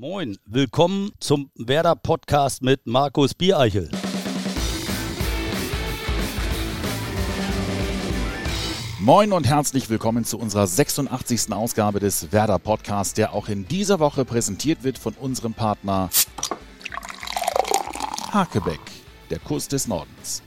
Moin, willkommen zum Werder Podcast mit Markus Biereichel. Moin und herzlich willkommen zu unserer 86. Ausgabe des Werder Podcasts, der auch in dieser Woche präsentiert wird von unserem Partner Hakebeck, der Kuss des Nordens.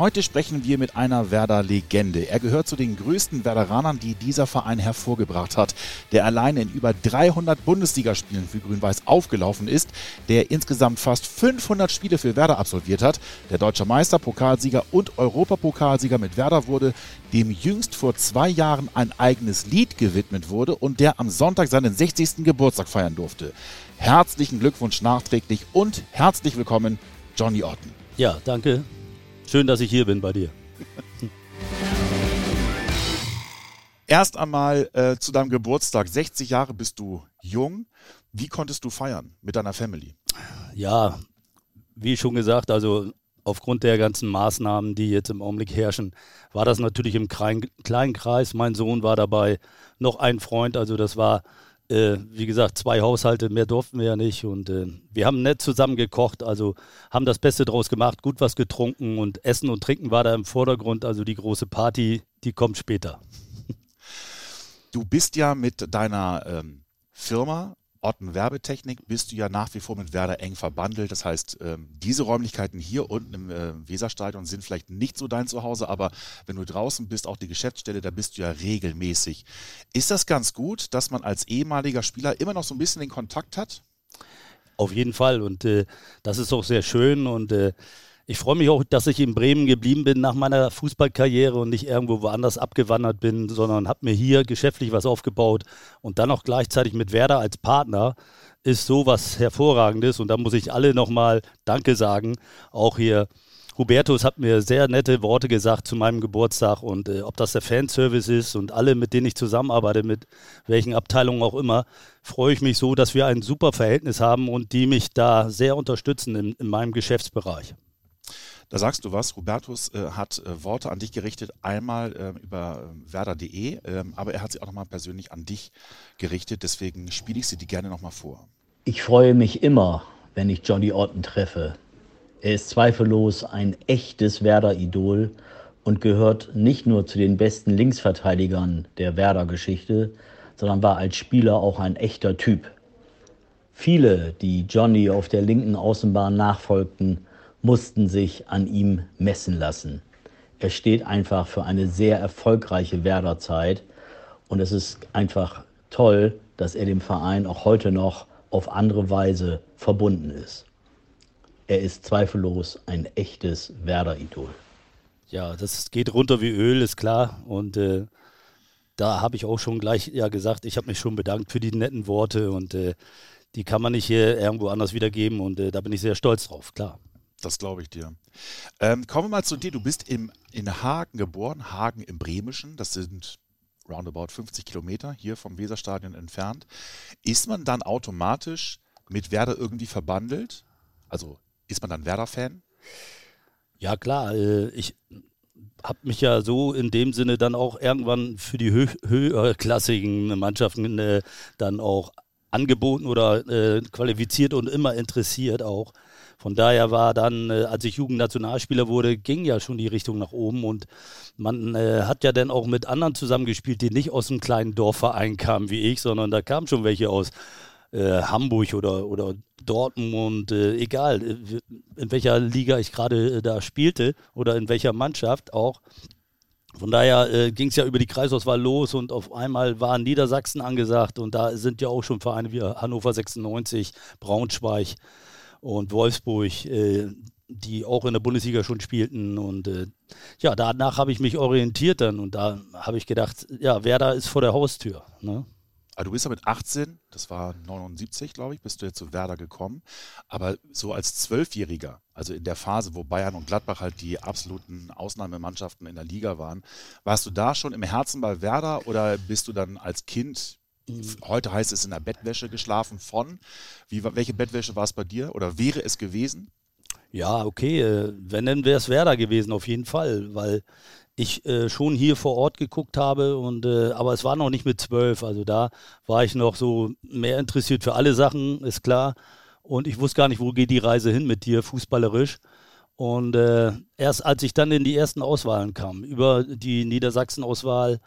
Heute sprechen wir mit einer Werder-Legende. Er gehört zu den größten Werderanern, die dieser Verein hervorgebracht hat, der alleine in über 300 Bundesligaspielen für Grün-Weiß aufgelaufen ist, der insgesamt fast 500 Spiele für Werder absolviert hat, der deutsche Meister, Pokalsieger und Europapokalsieger mit Werder wurde, dem jüngst vor zwei Jahren ein eigenes Lied gewidmet wurde und der am Sonntag seinen 60. Geburtstag feiern durfte. Herzlichen Glückwunsch nachträglich und herzlich willkommen, Johnny Otten. Ja, danke. Schön, dass ich hier bin bei dir. Erst einmal äh, zu deinem Geburtstag. 60 Jahre bist du jung. Wie konntest du feiern mit deiner Family? Ja, wie schon gesagt, also aufgrund der ganzen Maßnahmen, die jetzt im Augenblick herrschen, war das natürlich im kleinen Kreis. Mein Sohn war dabei, noch ein Freund. Also das war äh, wie gesagt, zwei Haushalte, mehr durften wir ja nicht. Und äh, wir haben nett zusammen gekocht, also haben das Beste draus gemacht, gut was getrunken und Essen und Trinken war da im Vordergrund. Also die große Party, die kommt später. Du bist ja mit deiner ähm, Firma Otten Werbetechnik bist du ja nach wie vor mit Werder eng verbandelt. Das heißt, ähm, diese Räumlichkeiten hier unten im äh, Weserstadion sind vielleicht nicht so dein Zuhause, aber wenn du draußen bist, auch die Geschäftsstelle, da bist du ja regelmäßig. Ist das ganz gut, dass man als ehemaliger Spieler immer noch so ein bisschen den Kontakt hat? Auf jeden Fall und äh, das ist auch sehr schön und äh, ich freue mich auch, dass ich in Bremen geblieben bin nach meiner Fußballkarriere und nicht irgendwo woanders abgewandert bin, sondern habe mir hier geschäftlich was aufgebaut und dann auch gleichzeitig mit Werder als Partner ist so was Hervorragendes und da muss ich alle nochmal Danke sagen. Auch hier Hubertus hat mir sehr nette Worte gesagt zu meinem Geburtstag und äh, ob das der Fanservice ist und alle, mit denen ich zusammenarbeite, mit welchen Abteilungen auch immer, freue ich mich so, dass wir ein super Verhältnis haben und die mich da sehr unterstützen in, in meinem Geschäftsbereich. Da sagst du was, Hubertus äh, hat äh, Worte an dich gerichtet, einmal äh, über ähm, werder.de, ähm, aber er hat sie auch nochmal persönlich an dich gerichtet, deswegen spiele ich sie dir gerne nochmal vor. Ich freue mich immer, wenn ich Johnny Orton treffe. Er ist zweifellos ein echtes Werder-Idol und gehört nicht nur zu den besten Linksverteidigern der Werder-Geschichte, sondern war als Spieler auch ein echter Typ. Viele, die Johnny auf der linken Außenbahn nachfolgten, mussten sich an ihm messen lassen. Er steht einfach für eine sehr erfolgreiche Werderzeit und es ist einfach toll, dass er dem Verein auch heute noch auf andere Weise verbunden ist. Er ist zweifellos ein echtes Werder-Idol. Ja, das geht runter wie Öl, ist klar. Und äh, da habe ich auch schon gleich ja gesagt, ich habe mich schon bedankt für die netten Worte und äh, die kann man nicht hier irgendwo anders wiedergeben und äh, da bin ich sehr stolz drauf, klar. Das glaube ich dir. Ähm, kommen wir mal zu dir. Du bist im, in Hagen geboren, Hagen im Bremischen. Das sind roundabout 50 Kilometer hier vom Weserstadion entfernt. Ist man dann automatisch mit Werder irgendwie verbandelt? Also ist man dann Werder-Fan? Ja, klar. Äh, ich habe mich ja so in dem Sinne dann auch irgendwann für die hö höherklassigen Mannschaften äh, dann auch angeboten oder äh, qualifiziert und immer interessiert auch. Von daher war dann, äh, als ich Jugendnationalspieler wurde, ging ja schon die Richtung nach oben. Und man äh, hat ja dann auch mit anderen zusammengespielt, die nicht aus einem kleinen Dorfverein kamen wie ich, sondern da kamen schon welche aus äh, Hamburg oder, oder Dortmund, äh, egal in welcher Liga ich gerade äh, da spielte oder in welcher Mannschaft auch. Von daher äh, ging es ja über die Kreisauswahl los und auf einmal war Niedersachsen angesagt. Und da sind ja auch schon Vereine wie Hannover 96, Braunschweig, und Wolfsburg, äh, die auch in der Bundesliga schon spielten. Und äh, ja, danach habe ich mich orientiert dann und da habe ich gedacht, ja, Werder ist vor der Haustür. Ne? Aber du bist ja mit 18, das war 79, glaube ich, bist du jetzt zu Werder gekommen. Aber so als Zwölfjähriger, also in der Phase, wo Bayern und Gladbach halt die absoluten Ausnahmemannschaften in der Liga waren, warst du da schon im Herzen bei Werder oder bist du dann als Kind Heute heißt es in der Bettwäsche geschlafen von. Wie, welche Bettwäsche war es bei dir oder wäre es gewesen? Ja, okay. Äh, wenn, dann wäre es Werder gewesen, auf jeden Fall, weil ich äh, schon hier vor Ort geguckt habe und äh, aber es war noch nicht mit zwölf, also da war ich noch so mehr interessiert für alle Sachen, ist klar. Und ich wusste gar nicht, wo geht die Reise hin mit dir, fußballerisch. Und äh, erst als ich dann in die ersten Auswahlen kam, über die Niedersachsen-Auswahl,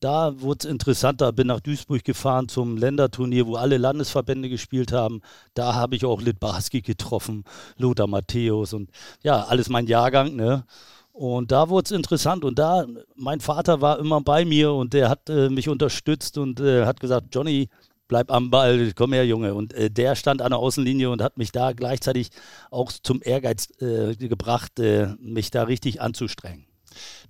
da wurde es interessanter. Bin nach Duisburg gefahren zum Länderturnier, wo alle Landesverbände gespielt haben. Da habe ich auch Litbarski getroffen, Lothar Matthäus und ja, alles mein Jahrgang, ne? Und da wurde es interessant und da, mein Vater war immer bei mir und der hat äh, mich unterstützt und äh, hat gesagt, Johnny, bleib am Ball, komm her, Junge. Und äh, der stand an der Außenlinie und hat mich da gleichzeitig auch zum Ehrgeiz äh, gebracht, äh, mich da richtig anzustrengen.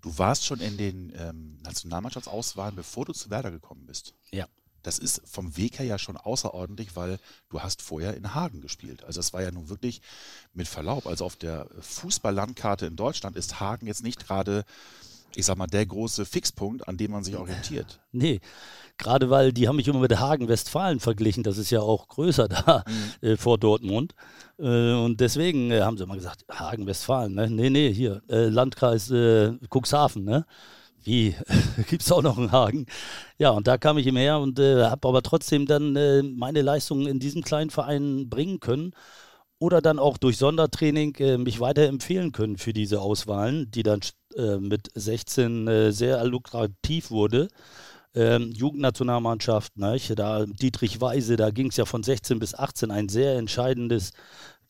Du warst schon in den ähm, Nationalmannschaftsauswahlen, bevor du zu Werder gekommen bist. Ja. Das ist vom Weg her ja schon außerordentlich, weil du hast vorher in Hagen gespielt. Also es war ja nun wirklich mit Verlaub. Also auf der Fußballlandkarte in Deutschland ist Hagen jetzt nicht gerade ich sag mal, der große Fixpunkt, an dem man sich orientiert. Nee, gerade weil die haben mich immer mit Hagen-Westfalen verglichen. Das ist ja auch größer da mhm. äh, vor Dortmund. Äh, und deswegen äh, haben sie immer gesagt, Hagen-Westfalen. Ne? Nee, nee, hier, äh, Landkreis äh, Cuxhaven. Ne? Wie? Gibt es auch noch einen Hagen? Ja, und da kam ich immer her und äh, habe aber trotzdem dann meine Leistungen in diesem kleinen Verein bringen können oder dann auch durch Sondertraining äh, mich weiterempfehlen können für diese Auswahlen, die dann äh, mit 16 äh, sehr lukrativ wurde. Ähm, Jugendnationalmannschaft, ne, da Dietrich Weise, da ging es ja von 16 bis 18 ein sehr entscheidendes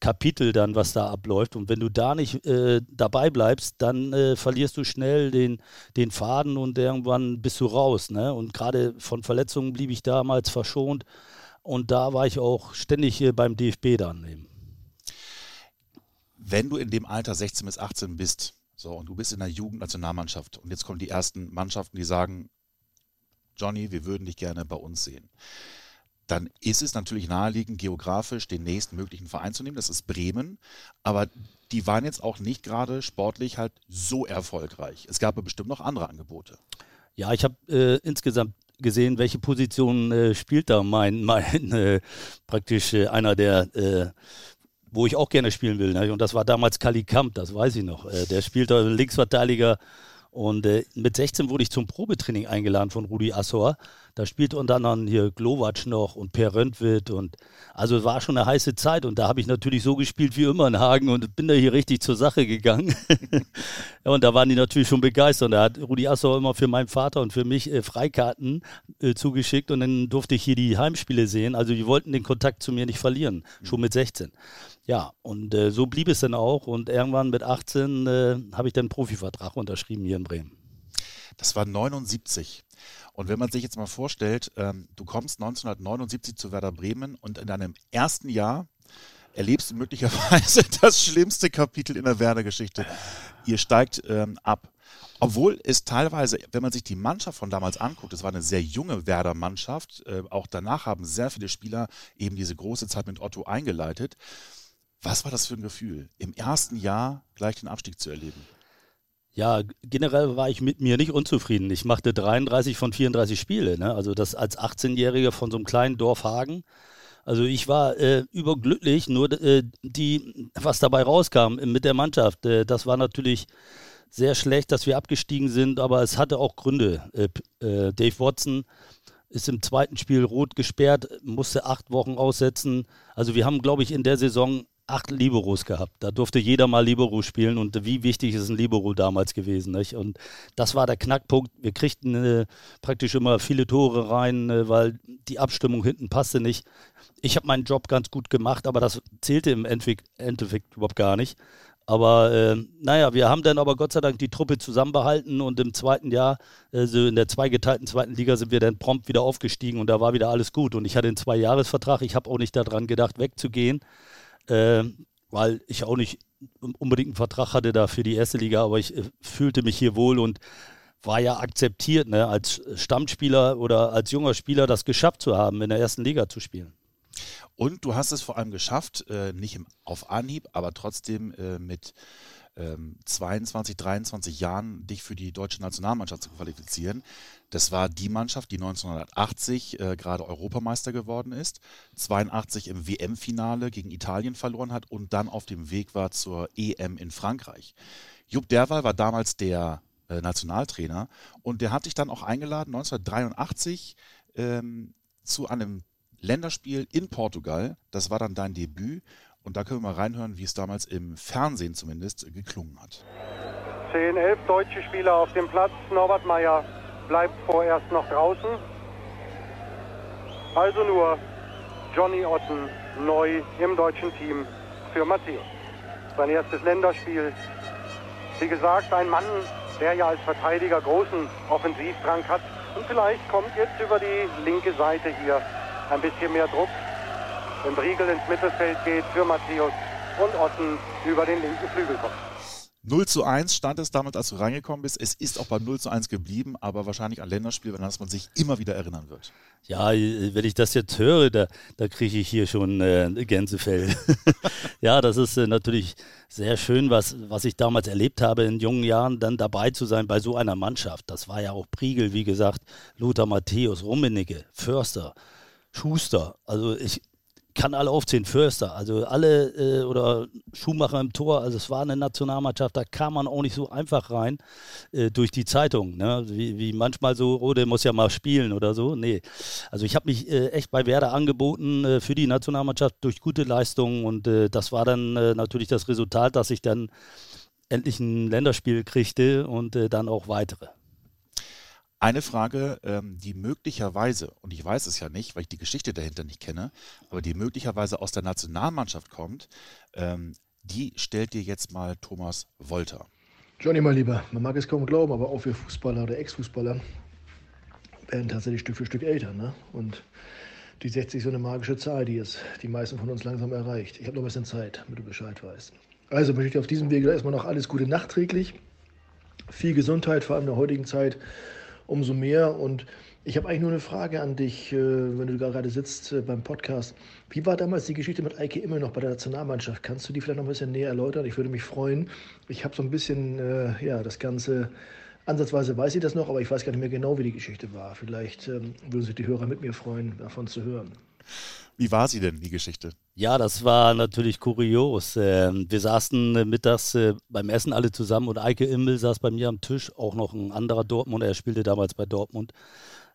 Kapitel dann, was da abläuft. Und wenn du da nicht äh, dabei bleibst, dann äh, verlierst du schnell den, den Faden und irgendwann bist du raus. Ne? Und gerade von Verletzungen blieb ich damals verschont. Und da war ich auch ständig hier beim DFB dann eben wenn du in dem Alter 16 bis 18 bist, so, und du bist in der Jugendnationalmannschaft und jetzt kommen die ersten Mannschaften, die sagen, Johnny, wir würden dich gerne bei uns sehen. Dann ist es natürlich naheliegend, geografisch den nächsten möglichen Verein zu nehmen. Das ist Bremen. Aber die waren jetzt auch nicht gerade sportlich halt so erfolgreich. Es gab bestimmt noch andere Angebote. Ja, ich habe äh, insgesamt gesehen, welche Position äh, spielt da mein, mein äh, praktisch äh, einer der äh, wo ich auch gerne spielen will. Ne? Und das war damals Kali Kamp, das weiß ich noch. Äh, der spielte Linksverteidiger und äh, mit 16 wurde ich zum Probetraining eingeladen von Rudi Assor. Da spielte unter anderem hier Glowacz noch und Per Röntwitt und also es war schon eine heiße Zeit und da habe ich natürlich so gespielt wie immer in Hagen und bin da hier richtig zur Sache gegangen. ja, und da waren die natürlich schon begeistert. Und da hat Rudi Assor immer für meinen Vater und für mich äh, Freikarten äh, zugeschickt und dann durfte ich hier die Heimspiele sehen. Also die wollten den Kontakt zu mir nicht verlieren, schon mit 16. Ja, und äh, so blieb es dann auch und irgendwann mit 18 äh, habe ich dann einen Profivertrag unterschrieben hier in Bremen. Das war 79. Und wenn man sich jetzt mal vorstellt, ähm, du kommst 1979 zu Werder Bremen und in deinem ersten Jahr erlebst du möglicherweise das schlimmste Kapitel in der Werder-Geschichte. Ihr steigt ähm, ab. Obwohl es teilweise, wenn man sich die Mannschaft von damals anguckt, es war eine sehr junge Werder-Mannschaft. Äh, auch danach haben sehr viele Spieler eben diese große Zeit mit Otto eingeleitet. Was war das für ein Gefühl, im ersten Jahr gleich den Abstieg zu erleben? Ja, generell war ich mit mir nicht unzufrieden. Ich machte 33 von 34 Spiele. Ne? Also das als 18-Jähriger von so einem kleinen Dorf Hagen. Also ich war äh, überglücklich, nur äh, die, was dabei rauskam mit der Mannschaft, äh, das war natürlich sehr schlecht, dass wir abgestiegen sind, aber es hatte auch Gründe. Äh, äh, Dave Watson ist im zweiten Spiel rot gesperrt, musste acht Wochen aussetzen. Also wir haben, glaube ich, in der Saison acht Liberos gehabt. Da durfte jeder mal Libero spielen und wie wichtig ist ein Libero damals gewesen. Nicht? Und das war der Knackpunkt. Wir kriegten äh, praktisch immer viele Tore rein, äh, weil die Abstimmung hinten passte nicht. Ich habe meinen Job ganz gut gemacht, aber das zählte im Endeffekt, Endeffekt überhaupt gar nicht. Aber äh, naja, wir haben dann aber Gott sei Dank die Truppe zusammenbehalten und im zweiten Jahr, also in der zweigeteilten zweiten Liga, sind wir dann prompt wieder aufgestiegen und da war wieder alles gut. Und ich hatte einen Zwei-Jahres-Vertrag. Ich habe auch nicht daran gedacht, wegzugehen äh, weil ich auch nicht unbedingt einen Vertrag hatte da für die erste Liga, aber ich äh, fühlte mich hier wohl und war ja akzeptiert, ne, als Stammspieler oder als junger Spieler das geschafft zu haben, in der ersten Liga zu spielen. Und du hast es vor allem geschafft, äh, nicht im, auf Anhieb, aber trotzdem äh, mit 22, 23 Jahren dich für die deutsche Nationalmannschaft zu qualifizieren. Das war die Mannschaft, die 1980 äh, gerade Europameister geworden ist, 82 im WM-Finale gegen Italien verloren hat und dann auf dem Weg war zur EM in Frankreich. Jupp Derwal war damals der äh, Nationaltrainer. Und der hat dich dann auch eingeladen, 1983 ähm, zu einem Länderspiel in Portugal. Das war dann dein Debüt. Und da können wir mal reinhören, wie es damals im Fernsehen zumindest geklungen hat. 10, 11 deutsche Spieler auf dem Platz. Norbert Meyer bleibt vorerst noch draußen. Also nur Johnny Otten neu im deutschen Team für Matthäus. Sein erstes Länderspiel. Wie gesagt, ein Mann, der ja als Verteidiger großen Offensivdrang hat. Und vielleicht kommt jetzt über die linke Seite hier ein bisschen mehr Druck, wenn Briegel ins Mittelfeld geht für Matthäus und Otten über den linken Flügel kommt. 0 zu 1 stand es damals, als du reingekommen bist. Es ist auch beim 0 zu 1 geblieben, aber wahrscheinlich ein Länderspiel, an das man sich immer wieder erinnern wird. Ja, wenn ich das jetzt höre, da, da kriege ich hier schon äh, Gänsefell. ja, das ist äh, natürlich sehr schön, was, was ich damals erlebt habe, in jungen Jahren dann dabei zu sein bei so einer Mannschaft. Das war ja auch Priegel, wie gesagt, Lothar Matthäus, Rummenigge, Förster, Schuster. Also ich, kann alle aufzählen, Förster, also alle äh, oder Schumacher im Tor, also es war eine Nationalmannschaft, da kam man auch nicht so einfach rein äh, durch die Zeitung, ne? wie, wie manchmal so, Rode muss ja mal spielen oder so, nee. Also ich habe mich äh, echt bei Werder angeboten äh, für die Nationalmannschaft durch gute Leistungen und äh, das war dann äh, natürlich das Resultat, dass ich dann endlich ein Länderspiel kriegte und dann auch weitere. Eine Frage, ähm, die möglicherweise, und ich weiß es ja nicht, weil ich die Geschichte dahinter nicht kenne, aber die möglicherweise aus der Nationalmannschaft kommt, ähm, die stellt dir jetzt mal Thomas Wolter. Johnny, mein Lieber, man mag es kaum glauben, aber auch wir Fußballer oder Ex-Fußballer werden tatsächlich Stück für Stück älter. Ne? Und die 60 ist so eine magische Zahl, die es die meisten von uns langsam erreicht. Ich habe noch ein bisschen Zeit, damit du Bescheid weißt. Also möchte ich auf diesem Wege erstmal noch alles Gute nachträglich. Viel Gesundheit, vor allem in der heutigen Zeit umso mehr. Und ich habe eigentlich nur eine Frage an dich, äh, wenn du gerade sitzt äh, beim Podcast. Wie war damals die Geschichte mit Eike immer noch bei der Nationalmannschaft? Kannst du die vielleicht noch ein bisschen näher erläutern? Ich würde mich freuen. Ich habe so ein bisschen, äh, ja, das Ganze, ansatzweise weiß ich das noch, aber ich weiß gar nicht mehr genau, wie die Geschichte war. Vielleicht ähm, würden sich die Hörer mit mir freuen, davon zu hören. Wie war sie denn, die Geschichte? Ja, das war natürlich kurios. Ähm, wir saßen mittags äh, beim Essen alle zusammen und Eike Immel saß bei mir am Tisch, auch noch ein anderer Dortmund, er spielte damals bei Dortmund.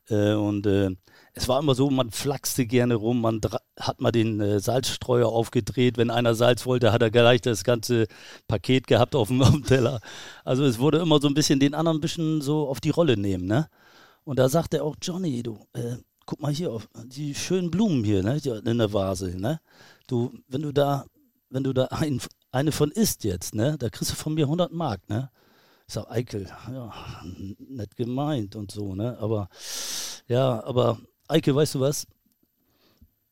Äh, und äh, es war immer so, man flachste gerne rum, man hat mal den Salzstreuer aufgedreht. Wenn einer Salz wollte, hat er gleich das ganze Paket gehabt auf dem, Teller. Also es wurde immer so ein bisschen den anderen ein bisschen so auf die Rolle nehmen, ne? Und da sagte auch Johnny, du, äh, guck mal hier auf die schönen Blumen hier, ne, in der Vase, ne? Du, wenn du da, wenn du da ein, eine von isst jetzt, ne, da kriegst du von mir 100 Mark, ne? Ich sag, Eikel, ja, nett gemeint und so, ne? Aber, ja, aber Eikel, weißt du was?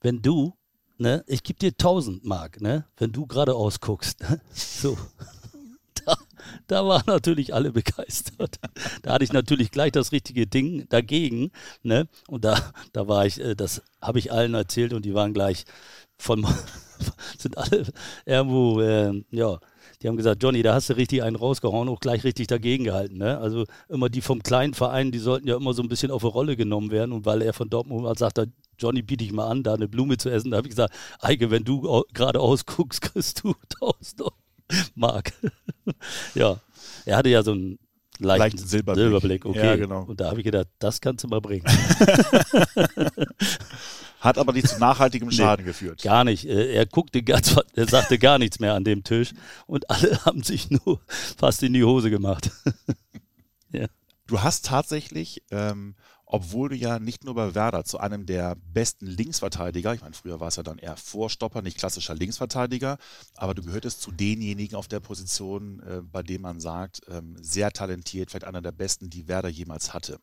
Wenn du, ne, ich gebe dir 1000 Mark, ne, wenn du geradeaus guckst, ne? so da, waren natürlich alle begeistert. Da hatte ich natürlich gleich das richtige Ding dagegen. Ne? Und da, da war ich, äh, das habe ich allen erzählt und die waren gleich von, sind alle irgendwo, äh, ja, die haben gesagt, Johnny, da hast du richtig einen rausgehauen, auch gleich richtig dagegen gehalten. Ne? Also immer die vom kleinen Verein, die sollten ja immer so ein bisschen auf eine Rolle genommen werden. Und weil er von Dortmund sagt, Johnny, biete ich mal an, da eine Blume zu essen, da habe ich gesagt, Eike, wenn du geradeaus guckst, kriegst du 1000 Euro. Mark. ja, er hatte ja so einen leichten, leichten Silberblick. Silberblick. Okay. Ja, genau. Und da habe ich gedacht, das kannst du mal bringen. Hat aber nicht zu nachhaltigem Schaden nee, geführt. Gar nicht. Äh, er guckte ganz, er sagte gar nichts mehr an dem Tisch und alle haben sich nur fast in die Hose gemacht. ja. Du hast tatsächlich ähm, obwohl du ja nicht nur bei Werder zu einem der besten Linksverteidiger, ich meine, früher war es ja dann eher Vorstopper, nicht klassischer Linksverteidiger, aber du gehörtest zu denjenigen auf der Position, äh, bei dem man sagt, ähm, sehr talentiert, vielleicht einer der besten, die Werder jemals hatte.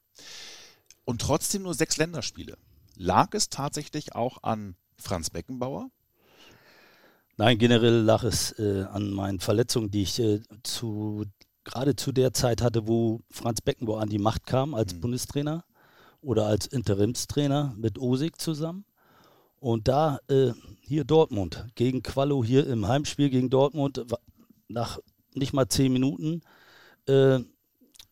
Und trotzdem nur sechs Länderspiele. Lag es tatsächlich auch an Franz Beckenbauer? Nein, generell lag es äh, an meinen Verletzungen, die ich äh, zu gerade zu der Zeit hatte, wo Franz Beckenbauer an die Macht kam als mhm. Bundestrainer oder als Interimstrainer mit Osig zusammen. Und da äh, hier Dortmund gegen Quallo hier im Heimspiel gegen Dortmund nach nicht mal zehn Minuten äh,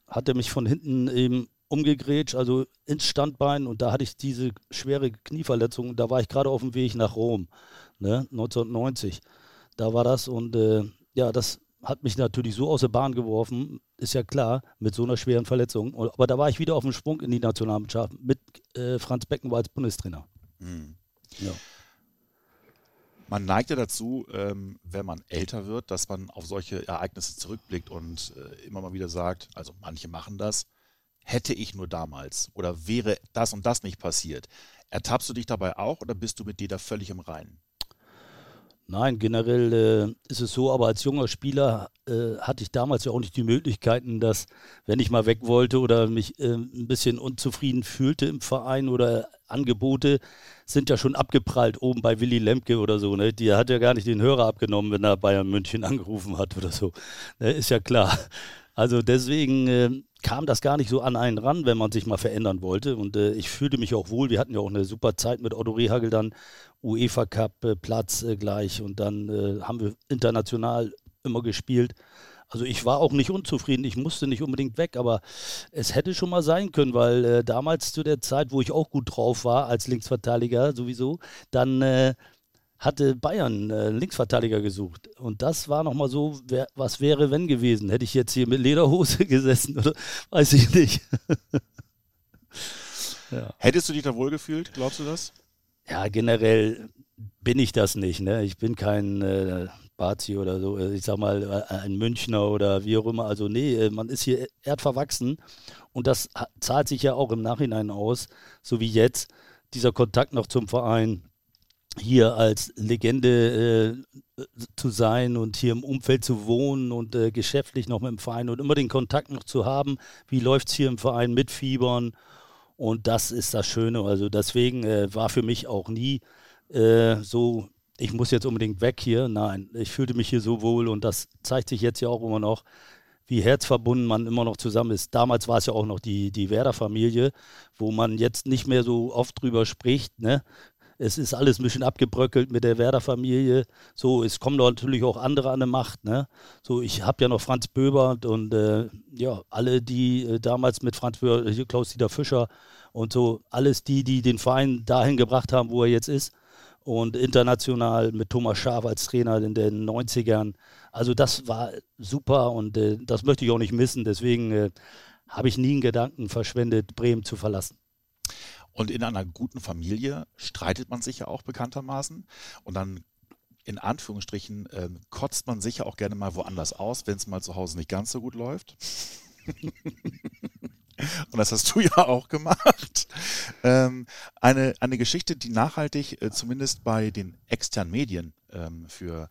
hat er mich von hinten eben umgegrätscht, also ins Standbein und da hatte ich diese schwere Knieverletzung. Da war ich gerade auf dem Weg nach Rom, ne, 1990. Da war das und äh, ja, das hat mich natürlich so aus der Bahn geworfen, ist ja klar, mit so einer schweren Verletzung. Aber da war ich wieder auf dem Sprung in die Nationalmannschaft mit äh, Franz Beckenbauer als Bundestrainer. Mhm. Ja. Man neigt ja dazu, ähm, wenn man älter wird, dass man auf solche Ereignisse zurückblickt und äh, immer mal wieder sagt, also manche machen das, hätte ich nur damals oder wäre das und das nicht passiert. Ertappst du dich dabei auch oder bist du mit dir da völlig im Reinen? Nein, generell äh, ist es so, aber als junger Spieler äh, hatte ich damals ja auch nicht die Möglichkeiten, dass, wenn ich mal weg wollte oder mich äh, ein bisschen unzufrieden fühlte im Verein oder Angebote sind ja schon abgeprallt oben bei Willy Lemke oder so. Ne? Die hat ja gar nicht den Hörer abgenommen, wenn er Bayern München angerufen hat oder so. Ne? Ist ja klar. Also deswegen äh, kam das gar nicht so an einen ran, wenn man sich mal verändern wollte. Und äh, ich fühlte mich auch wohl. Wir hatten ja auch eine super Zeit mit Otto Rehagel dann, UEFA Cup äh, Platz äh, gleich und dann äh, haben wir international immer gespielt. Also ich war auch nicht unzufrieden, ich musste nicht unbedingt weg, aber es hätte schon mal sein können, weil äh, damals zu der Zeit, wo ich auch gut drauf war als Linksverteidiger sowieso, dann äh, hatte Bayern äh, Linksverteidiger gesucht. Und das war nochmal so, wer, was wäre, wenn gewesen? Hätte ich jetzt hier mit Lederhose gesessen oder weiß ich nicht. ja. Hättest du dich da wohlgefühlt, glaubst du das? Ja, generell bin ich das nicht. Ne? Ich bin kein äh, Bazi oder so, ich sag mal äh, ein Münchner oder wie auch immer. Also nee, äh, man ist hier erdverwachsen und das zahlt sich ja auch im Nachhinein aus, so wie jetzt dieser Kontakt noch zum Verein hier als Legende äh, zu sein und hier im Umfeld zu wohnen und äh, geschäftlich noch mit dem Verein und immer den Kontakt noch zu haben. Wie läuft es hier im Verein mit Fiebern? Und das ist das Schöne. Also deswegen äh, war für mich auch nie äh, so, ich muss jetzt unbedingt weg hier. Nein, ich fühlte mich hier so wohl und das zeigt sich jetzt ja auch immer noch, wie herzverbunden man immer noch zusammen ist. Damals war es ja auch noch die, die Werder-Familie, wo man jetzt nicht mehr so oft drüber spricht. Ne? Es ist alles ein bisschen abgebröckelt mit der Werder-Familie. So, es kommen natürlich auch andere an die Macht. Ne? So, ich habe ja noch Franz Böber und äh, ja, alle, die äh, damals mit Franz Böber, Klaus-Dieter Fischer und so, alles die, die den Verein dahin gebracht haben, wo er jetzt ist. Und international mit Thomas Schaaf als Trainer in den 90ern. Also das war super und äh, das möchte ich auch nicht missen. Deswegen äh, habe ich nie einen Gedanken verschwendet, Bremen zu verlassen. Und in einer guten Familie streitet man sich ja auch bekanntermaßen. Und dann in Anführungsstrichen äh, kotzt man sich ja auch gerne mal woanders aus, wenn es mal zu Hause nicht ganz so gut läuft. Und das hast du ja auch gemacht. Ähm, eine, eine Geschichte, die nachhaltig äh, zumindest bei den externen Medien ähm, für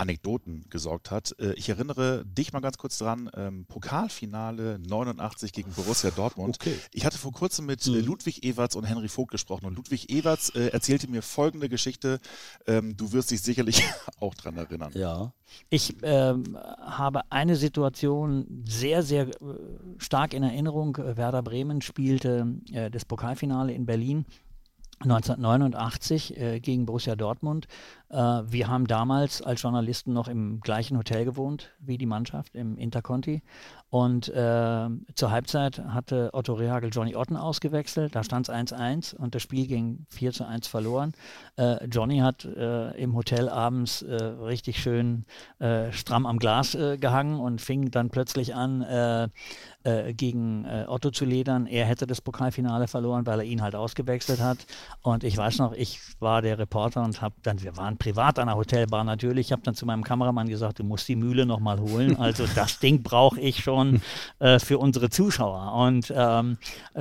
Anekdoten gesorgt hat. Äh, ich erinnere dich mal ganz kurz dran, ähm, Pokalfinale 89 gegen Borussia Dortmund. Okay. Ich hatte vor kurzem mit äh, mhm. Ludwig Ewerts und Henry Vogt gesprochen und Ludwig Ewerts äh, erzählte mir folgende Geschichte. Ähm, du wirst dich sicherlich auch dran erinnern. Ja. Ich ähm, habe eine Situation sehr, sehr äh, stark in Erinnerung. Werder Bremen spielte äh, das Pokalfinale in Berlin 1989 äh, gegen Borussia Dortmund. Äh, wir haben damals als Journalisten noch im gleichen Hotel gewohnt wie die Mannschaft im Interconti. Und äh, zur Halbzeit hatte Otto Rehagel Johnny Otten ausgewechselt. Da stand es 1-1 und das Spiel ging 4 zu 1 verloren. Äh, Johnny hat äh, im Hotel abends äh, richtig schön stramm am Glas gehangen und fing dann plötzlich an, äh, gegen äh, Otto zu ledern. Er hätte das Pokalfinale verloren, weil er ihn halt ausgewechselt hat. Und ich weiß noch, ich war der Reporter und habe dann, wir waren privat an der Hotelbar natürlich, ich habe dann zu meinem Kameramann gesagt, du musst die Mühle nochmal holen. Also das Ding brauche ich schon äh, für unsere Zuschauer. Und ähm,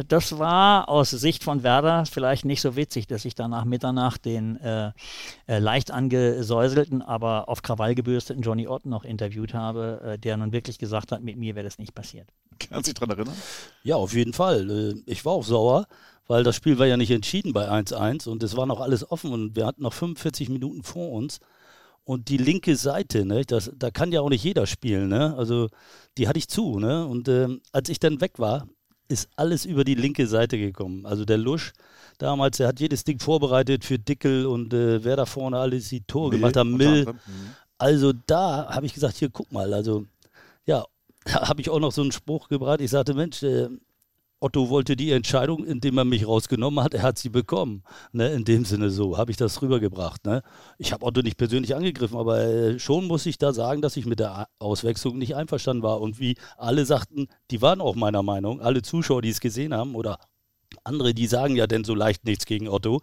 das war aus Sicht von Werder vielleicht nicht so witzig, dass ich dann nach Mitternacht den äh, äh, leicht angesäuselten, aber auf Krawall gebürsteten Johnny Otten noch interviewt habe, äh, der nun wirklich gesagt hat, mit mir wäre das nicht passiert. Kannst du dich daran erinnern? Ja, auf jeden Fall. Äh, ich war auch sauer, weil das Spiel war ja nicht entschieden bei 1-1 und es war noch alles offen und wir hatten noch 45 Minuten vor uns. Und die linke Seite, ne, das, da kann ja auch nicht jeder spielen, ne? Also die hatte ich zu, ne? Und äh, als ich dann weg war, ist alles über die linke Seite gekommen. Also der Lusch damals, der hat jedes Ding vorbereitet für Dickel und äh, wer da vorne alles die Tore gemacht hat, Mill. Mhm. Also da habe ich gesagt, hier guck mal, also ja, da habe ich auch noch so einen Spruch gebracht. Ich sagte, Mensch, äh, Otto wollte die Entscheidung, indem er mich rausgenommen hat, er hat sie bekommen. Ne? In dem Sinne so, habe ich das rübergebracht. Ne? Ich habe Otto nicht persönlich angegriffen, aber äh, schon muss ich da sagen, dass ich mit der Auswechslung nicht einverstanden war. Und wie alle sagten, die waren auch meiner Meinung, alle Zuschauer, die es gesehen haben oder andere, die sagen ja denn so leicht nichts gegen Otto.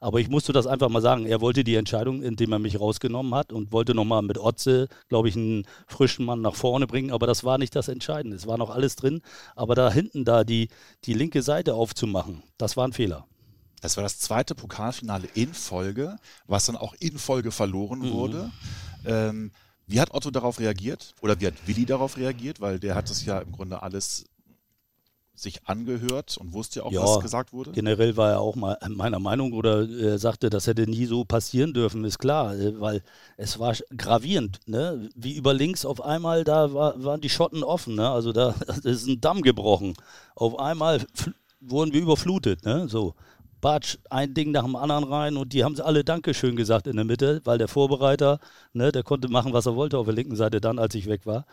Aber ich musste das einfach mal sagen. Er wollte die Entscheidung, indem er mich rausgenommen hat und wollte nochmal mit Otze, glaube ich, einen frischen Mann nach vorne bringen. Aber das war nicht das Entscheidende. Es war noch alles drin. Aber da hinten da die, die linke Seite aufzumachen, das war ein Fehler. Das war das zweite Pokalfinale in Folge, was dann auch in Folge verloren mhm. wurde. Ähm, wie hat Otto darauf reagiert? Oder wie hat Willi darauf reagiert? Weil der hat es ja im Grunde alles sich angehört und wusste ja auch, ja, was gesagt wurde? Generell war er auch mal meiner Meinung oder er sagte, das hätte nie so passieren dürfen, ist klar, äh, weil es war gravierend, ne? Wie über links auf einmal, da war, waren die Schotten offen, ne? Also da ist ein Damm gebrochen. Auf einmal wurden wir überflutet, ne? So. Batsch, ein Ding nach dem anderen rein und die haben alle Dankeschön gesagt in der Mitte, weil der Vorbereiter, ne, der konnte machen, was er wollte auf der linken Seite dann, als ich weg war.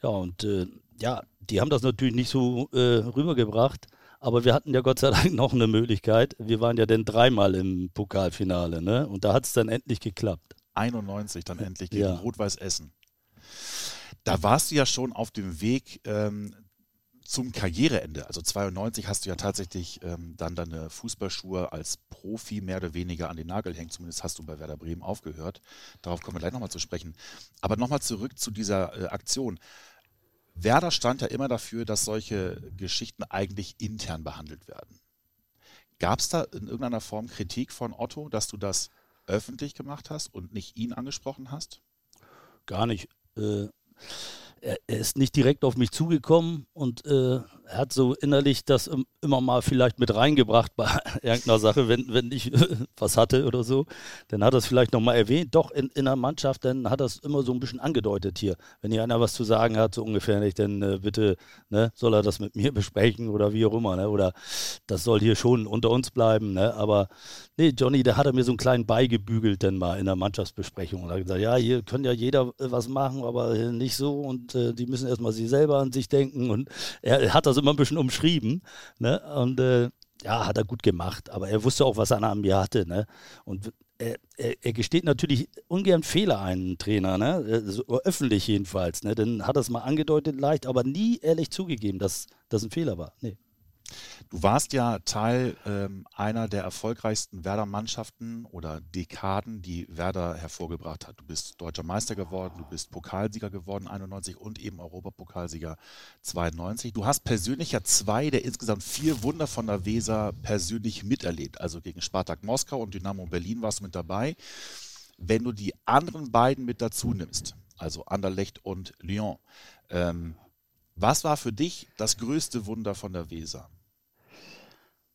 Ja, und äh, ja, die haben das natürlich nicht so äh, rübergebracht. Aber wir hatten ja Gott sei Dank noch eine Möglichkeit. Wir waren ja dann dreimal im Pokalfinale, ne? Und da hat es dann endlich geklappt. 91 dann endlich gegen ja. Rot-Weiß Essen. Da warst du ja schon auf dem Weg ähm, zum Karriereende. Also 92 hast du ja tatsächlich ähm, dann deine Fußballschuhe als Profi mehr oder weniger an den Nagel hängt. Zumindest hast du bei Werder Bremen aufgehört. Darauf kommen wir gleich nochmal zu sprechen. Aber nochmal zurück zu dieser äh, Aktion. Werder stand ja immer dafür, dass solche Geschichten eigentlich intern behandelt werden. Gab es da in irgendeiner Form Kritik von Otto, dass du das öffentlich gemacht hast und nicht ihn angesprochen hast? Gar nicht. Äh, er, ist nicht direkt auf mich zugekommen und äh, er hat so innerlich das immer mal vielleicht mit reingebracht bei irgendeiner Sache, wenn, wenn ich was hatte oder so. Dann hat er es vielleicht nochmal erwähnt. Doch in, in der Mannschaft, dann hat er es immer so ein bisschen angedeutet hier. Wenn hier einer was zu sagen hat, so ungefähr nicht, dann äh, bitte ne, soll er das mit mir besprechen oder wie auch immer. Ne? Oder das soll hier schon unter uns bleiben. Ne? Aber nee, Johnny, da hat er mir so einen kleinen beigebügelt dann mal in der Mannschaftsbesprechung. Und hat gesagt, ja, hier kann ja jeder äh, was machen, aber nicht so. Und äh, die müssen erstmal sie selber an sich denken. Und er hat das immer ein bisschen umschrieben. Ne? Und äh, ja, hat er gut gemacht. Aber er wusste auch, was er an mir hatte. Ne? Und er, er, er, gesteht natürlich ungern Fehler ein, Trainer, ne? So öffentlich jedenfalls. Ne? Dann hat er es mal angedeutet leicht, aber nie ehrlich zugegeben, dass das ein Fehler war. Nee. Du warst ja Teil ähm, einer der erfolgreichsten Werder-Mannschaften oder Dekaden, die Werder hervorgebracht hat. Du bist deutscher Meister geworden, du bist Pokalsieger geworden 91 und eben Europapokalsieger 92. Du hast persönlich ja zwei der insgesamt vier Wunder von der Weser persönlich miterlebt. Also gegen Spartak Moskau und Dynamo Berlin warst du mit dabei. Wenn du die anderen beiden mit dazu nimmst, also Anderlecht und Lyon, ähm, was war für dich das größte Wunder von der Weser?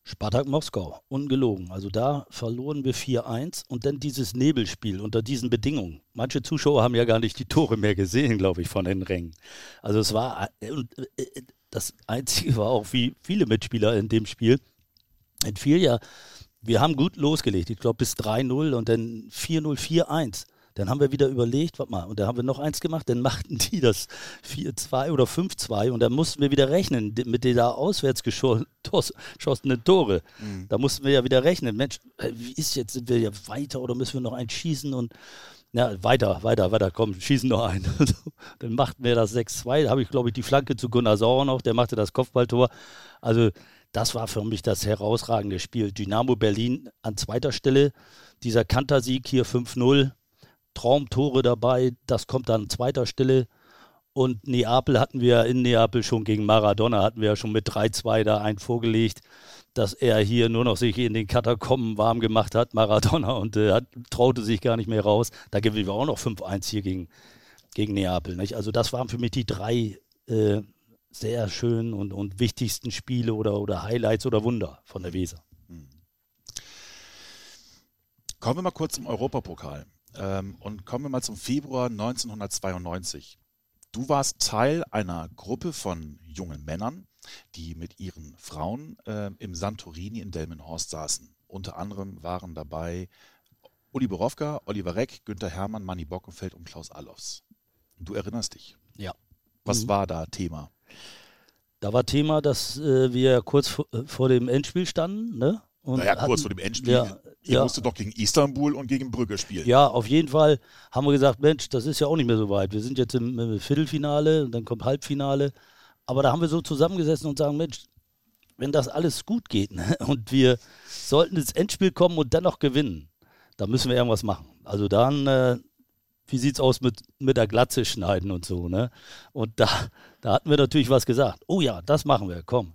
Spartak Moskau, ungelogen. Also da verloren wir 4-1 und dann dieses Nebelspiel unter diesen Bedingungen. Manche Zuschauer haben ja gar nicht die Tore mehr gesehen, glaube ich, von den Rängen. Also es war, äh, und äh, das Einzige war auch, wie viele Mitspieler in dem Spiel, entfiel ja, wir haben gut losgelegt, ich glaube bis 3-0 und dann 4-0, 4-1. Dann haben wir wieder überlegt, warte mal, und dann haben wir noch eins gemacht, dann machten die das 4-2 oder 5-2 und dann mussten wir wieder rechnen mit dieser auswärts geschossenen Tore. Mhm. Da mussten wir ja wieder rechnen. Mensch, äh, wie ist jetzt, sind wir ja weiter oder müssen wir noch einen schießen und ja, weiter, weiter, weiter, komm, schießen noch ein. dann machten wir das 6-2, da habe ich, glaube ich, die Flanke zu Gunnar Sauer noch, der machte das Kopfballtor. Also das war für mich das herausragende Spiel. Dynamo Berlin an zweiter Stelle, dieser Kantersieg hier 5-0 Traumtore dabei. Das kommt dann an zweiter Stelle. Und Neapel hatten wir in Neapel schon gegen Maradona, hatten wir ja schon mit 3-2 da einen vorgelegt, dass er hier nur noch sich in den Katakomben warm gemacht hat, Maradona, und äh, hat, traute sich gar nicht mehr raus. Da gewinnen wir auch noch 5-1 hier gegen, gegen Neapel. Nicht? Also das waren für mich die drei äh, sehr schönen und, und wichtigsten Spiele oder, oder Highlights oder Wunder von der Weser. Hm. Kommen wir mal kurz zum Europapokal. Ähm, und kommen wir mal zum Februar 1992. Du warst Teil einer Gruppe von jungen Männern, die mit ihren Frauen äh, im Santorini in Delmenhorst saßen. Unter anderem waren dabei Uli Borowka, Oliver Reck, Günther Hermann, Manni Bockenfeld und Klaus Allofs. Du erinnerst dich? Ja. Was mhm. war da Thema? da war Thema, dass äh, wir kurz vor, äh, vor, dem Endspiel standen. Ne? Und naja, hatten, kurz vor dem Endspiel. Ja, Ihr ja. musstet doch gegen Istanbul und gegen Brügge spielen. Ja, auf jeden Fall haben wir gesagt, Mensch, das ist ja auch nicht mehr so weit. Wir sind jetzt im, im Viertelfinale und dann kommt Halbfinale. Aber da haben wir so zusammengesessen und sagen, Mensch, wenn das alles gut geht ne? und wir sollten ins Endspiel kommen und dann noch gewinnen, da müssen wir irgendwas machen. Also dann, äh, wie sieht es aus mit, mit der Glatze schneiden und so, ne? Und da, da hatten wir natürlich was gesagt. Oh ja, das machen wir, komm.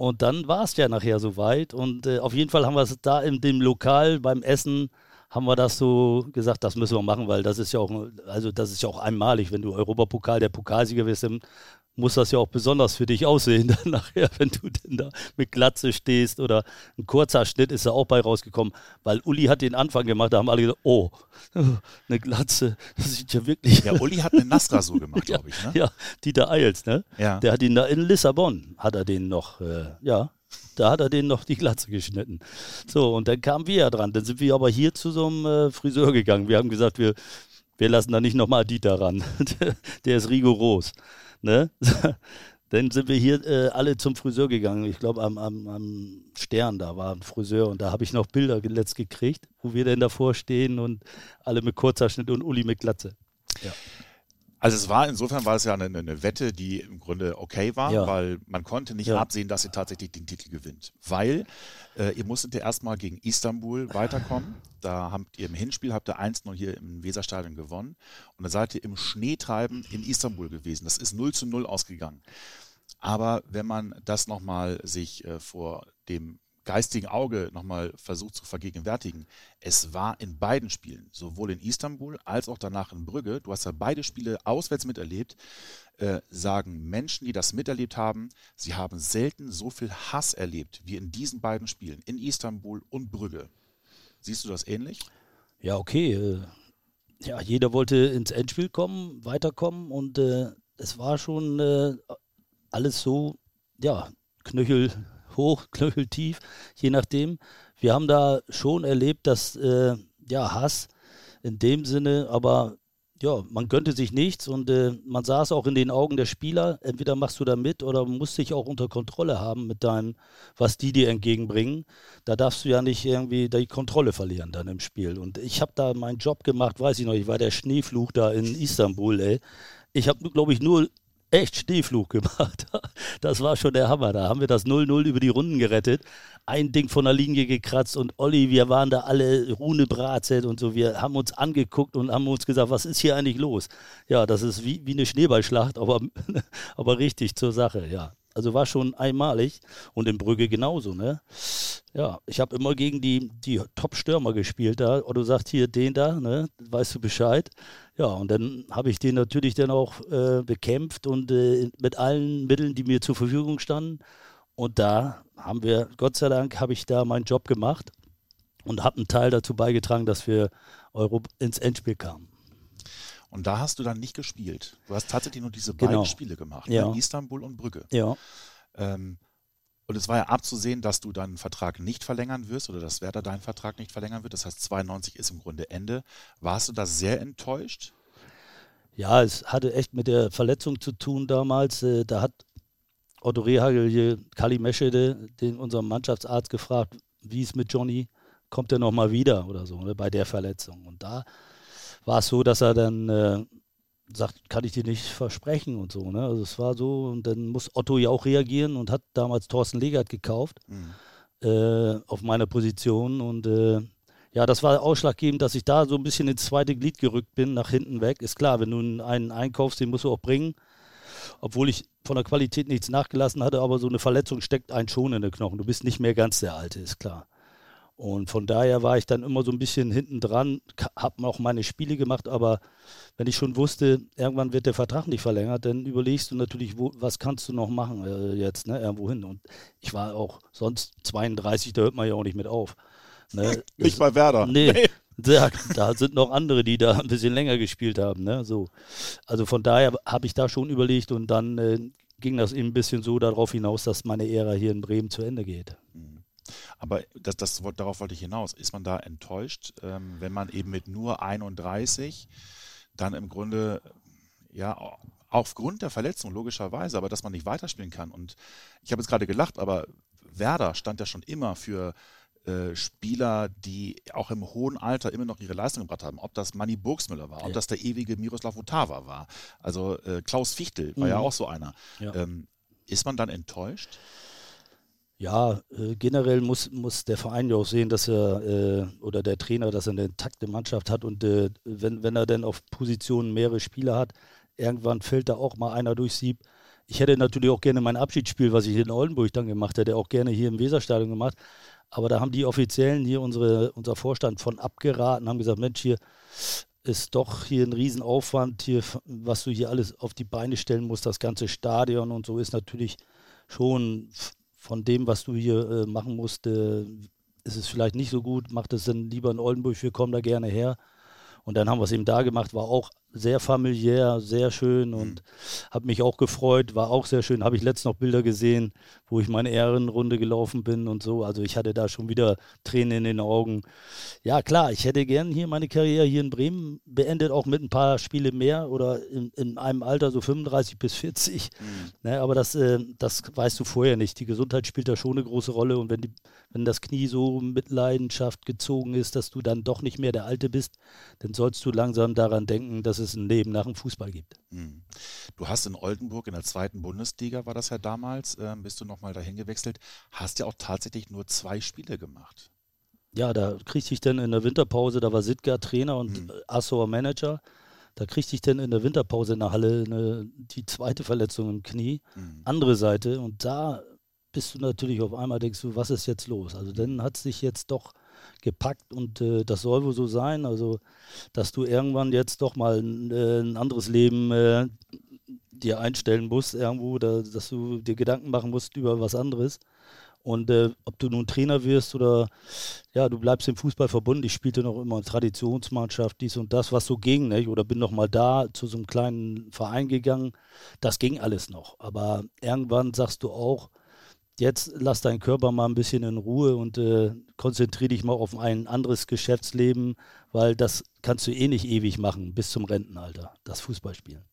Und dann war es ja nachher soweit. Und äh, auf jeden Fall haben wir es da in dem Lokal beim Essen, haben wir das so gesagt, das müssen wir machen, weil das ist ja auch, also das ist ja auch einmalig, wenn du Europapokal der Pokalsieger bist, muss das ja auch besonders für dich aussehen, dann nachher, wenn du denn da mit Glatze stehst oder ein kurzer Schnitt ist da auch bei rausgekommen, weil Uli hat den Anfang gemacht, da haben alle gesagt, oh, eine Glatze, das sieht ja wirklich. Ja, Uli hat eine Nasra so gemacht, glaube ich, ne? Ja, Dieter Eils, ne? Ja. Der hat ihn da in Lissabon, hat er den noch, äh, ja, da hat er den noch die Glatze geschnitten. So, und dann kamen wir ja dran. Dann sind wir aber hier zu so einem äh, Friseur gegangen. Wir haben gesagt, wir, wir lassen da nicht nochmal Dieter ran. der ist rigoros. Ne? Dann sind wir hier äh, alle zum Friseur gegangen. Ich glaube, am, am, am, Stern, da war ein Friseur und da habe ich noch Bilder letzt gekriegt, wo wir denn davor stehen und alle mit kurzer Schnitt und Uli mit Glatze. Ja. Also es war, insofern war es ja eine, eine Wette, die im Grunde okay war, ja. weil man konnte nicht ja. absehen, dass ihr tatsächlich den Titel gewinnt. Weil äh, ihr musstet ja erstmal gegen Istanbul weiterkommen. Da habt ihr im Hinspiel habt ihr 1-0 hier im Weserstadion gewonnen. Und dann seid ihr im Schneetreiben in Istanbul gewesen. Das ist 0 zu 0 ausgegangen. Aber wenn man das nochmal sich äh, vor dem geistigen Auge nochmal versucht zu vergegenwärtigen, es war in beiden Spielen, sowohl in Istanbul als auch danach in Brügge, du hast ja beide Spiele auswärts miterlebt, äh, sagen Menschen, die das miterlebt haben, sie haben selten so viel Hass erlebt wie in diesen beiden Spielen, in Istanbul und Brügge. Siehst du das ähnlich? Ja, okay. Äh, ja, jeder wollte ins Endspiel kommen, weiterkommen und äh, es war schon äh, alles so, ja, Knöchel hoch, knöcheltief, je nachdem. Wir haben da schon erlebt, dass äh, ja, Hass in dem Sinne, aber ja, man gönnte sich nichts und äh, man sah es auch in den Augen der Spieler. Entweder machst du da mit oder musst dich auch unter Kontrolle haben mit deinem, was die dir entgegenbringen. Da darfst du ja nicht irgendwie die Kontrolle verlieren dann im Spiel. Und ich habe da meinen Job gemacht, weiß ich noch, ich war der Schneefluch da in Istanbul, ey. Ich habe, glaube ich, nur echt Schneeflug gemacht. Das war schon der Hammer. Da haben wir das 0-0 über die Runden gerettet. Ein Ding von der Linie gekratzt und Olli, wir waren da alle Rune Bratzet und so. Wir haben uns angeguckt und haben uns gesagt, was ist hier eigentlich los? Ja, das ist wie, wie eine Schneeballschlacht, aber, aber richtig zur Sache, ja. Also war schon einmalig und in Brügge genauso, ne? Ja, ich habe immer gegen die, die Top-Stürmer gespielt da. Otto sagt hier den da, ne? Weißt du Bescheid? Ja, und dann habe ich den natürlich dann auch äh, bekämpft und äh, mit allen Mitteln, die mir zur Verfügung standen. Und da haben wir, Gott sei Dank, habe ich da meinen Job gemacht und habe einen Teil dazu beigetragen, dass wir Euro ins Endspiel kamen. Und da hast du dann nicht gespielt. Du hast tatsächlich nur diese genau. beiden Spiele gemacht, ja. Ne? Istanbul und Brügge. Ja. Ähm, und es war ja abzusehen, dass du deinen Vertrag nicht verlängern wirst oder dass Werder deinen Vertrag nicht verlängern wird. Das heißt, 92 ist im Grunde Ende. Warst du da sehr enttäuscht? Ja, es hatte echt mit der Verletzung zu tun damals. Äh, da hat Otto Rehagel Kali Meschede, den unserem Mannschaftsarzt gefragt, wie es mit Johnny, kommt er nochmal wieder oder so, ne, bei der Verletzung. Und da war es so, dass er dann äh, sagt, kann ich dir nicht versprechen und so. Ne? Also es war so, und dann muss Otto ja auch reagieren und hat damals Thorsten Legert gekauft mhm. äh, auf meiner Position. Und äh, ja, das war ausschlaggebend, dass ich da so ein bisschen ins zweite Glied gerückt bin, nach hinten weg. Ist klar, wenn du einen einkaufst, den musst du auch bringen. Obwohl ich von der Qualität nichts nachgelassen hatte, aber so eine Verletzung steckt einen schon in den Knochen. Du bist nicht mehr ganz der Alte, ist klar. Und von daher war ich dann immer so ein bisschen hinten dran, habe auch meine Spiele gemacht, aber wenn ich schon wusste, irgendwann wird der Vertrag nicht verlängert, dann überlegst du natürlich, wo, was kannst du noch machen äh, jetzt, ne, irgendwo hin. Und ich war auch sonst 32, da hört man ja auch nicht mit auf. Ne? nicht bei Werder. Nee. Da, da sind noch andere, die da ein bisschen länger gespielt haben. Ne? So. Also von daher habe ich da schon überlegt und dann äh, ging das eben ein bisschen so darauf hinaus, dass meine Ära hier in Bremen zu Ende geht. Mhm. Aber das, das, darauf wollte ich hinaus. Ist man da enttäuscht, ähm, wenn man eben mit nur 31 dann im Grunde ja, aufgrund der Verletzung logischerweise, aber dass man nicht weiterspielen kann. Und ich habe jetzt gerade gelacht, aber Werder stand ja schon immer für äh, Spieler, die auch im hohen Alter immer noch ihre Leistung gebracht haben. Ob das Manny Burgsmüller war, ob das der ewige Miroslav Votava war. Also äh, Klaus Fichtel war mhm. ja auch so einer. Ja. Ähm, ist man dann enttäuscht? Ja, äh, generell muss, muss der Verein ja auch sehen, dass er äh, oder der Trainer, dass er eine intakte Mannschaft hat und äh, wenn, wenn er dann auf Positionen mehrere Spieler hat, irgendwann fällt da auch mal einer durchs Sieb. Ich hätte natürlich auch gerne mein Abschiedsspiel, was ich in Oldenburg dann gemacht hätte, auch gerne hier im Weserstadion gemacht. Aber da haben die Offiziellen hier unsere, unser Vorstand von abgeraten, haben gesagt, Mensch, hier ist doch hier ein Riesenaufwand, hier, was du hier alles auf die Beine stellen musst, das ganze Stadion und so ist natürlich schon von dem, was du hier äh, machen musst, äh, ist es vielleicht nicht so gut, macht es dann lieber in Oldenburg, wir kommen da gerne her. Und dann haben wir es eben da gemacht, war auch sehr familiär, sehr schön und mhm. habe mich auch gefreut, war auch sehr schön. Habe ich letztens noch Bilder gesehen, wo ich meine Ehrenrunde gelaufen bin und so. Also ich hatte da schon wieder Tränen in den Augen. Ja klar, ich hätte gern hier meine Karriere hier in Bremen beendet, auch mit ein paar Spiele mehr oder in, in einem Alter so 35 bis 40. Mhm. Ne, aber das, äh, das weißt du vorher nicht. Die Gesundheit spielt da schon eine große Rolle und wenn, die, wenn das Knie so mit Leidenschaft gezogen ist, dass du dann doch nicht mehr der Alte bist, dann sollst du langsam daran denken, dass es ein Leben nach dem Fußball gibt. Hm. Du hast in Oldenburg in der zweiten Bundesliga, war das ja damals, äh, bist du nochmal dahin gewechselt, hast ja auch tatsächlich nur zwei Spiele gemacht. Ja, da kriegte ich dann in der Winterpause, da war Sitka Trainer und hm. Assauer Manager. Da kriegte ich dann in der Winterpause in der Halle eine, die zweite Verletzung im Knie, hm. andere Seite. Und da bist du natürlich auf einmal, denkst du, was ist jetzt los? Also dann hat sich jetzt doch gepackt und äh, das soll wohl so sein. Also, dass du irgendwann jetzt doch mal ein, äh, ein anderes Leben äh, dir einstellen musst, irgendwo, da, dass du dir Gedanken machen musst über was anderes. Und äh, ob du nun Trainer wirst oder ja, du bleibst im Fußball verbunden. Ich spielte noch immer Traditionsmannschaft, dies und das, was so ging, nicht? oder bin noch mal da zu so einem kleinen Verein gegangen. Das ging alles noch. Aber irgendwann sagst du auch, jetzt lass deinen Körper mal ein bisschen in Ruhe und äh, konzentriere dich mal auf ein anderes Geschäftsleben, weil das kannst du eh nicht ewig machen bis zum Rentenalter, das Fußballspielen.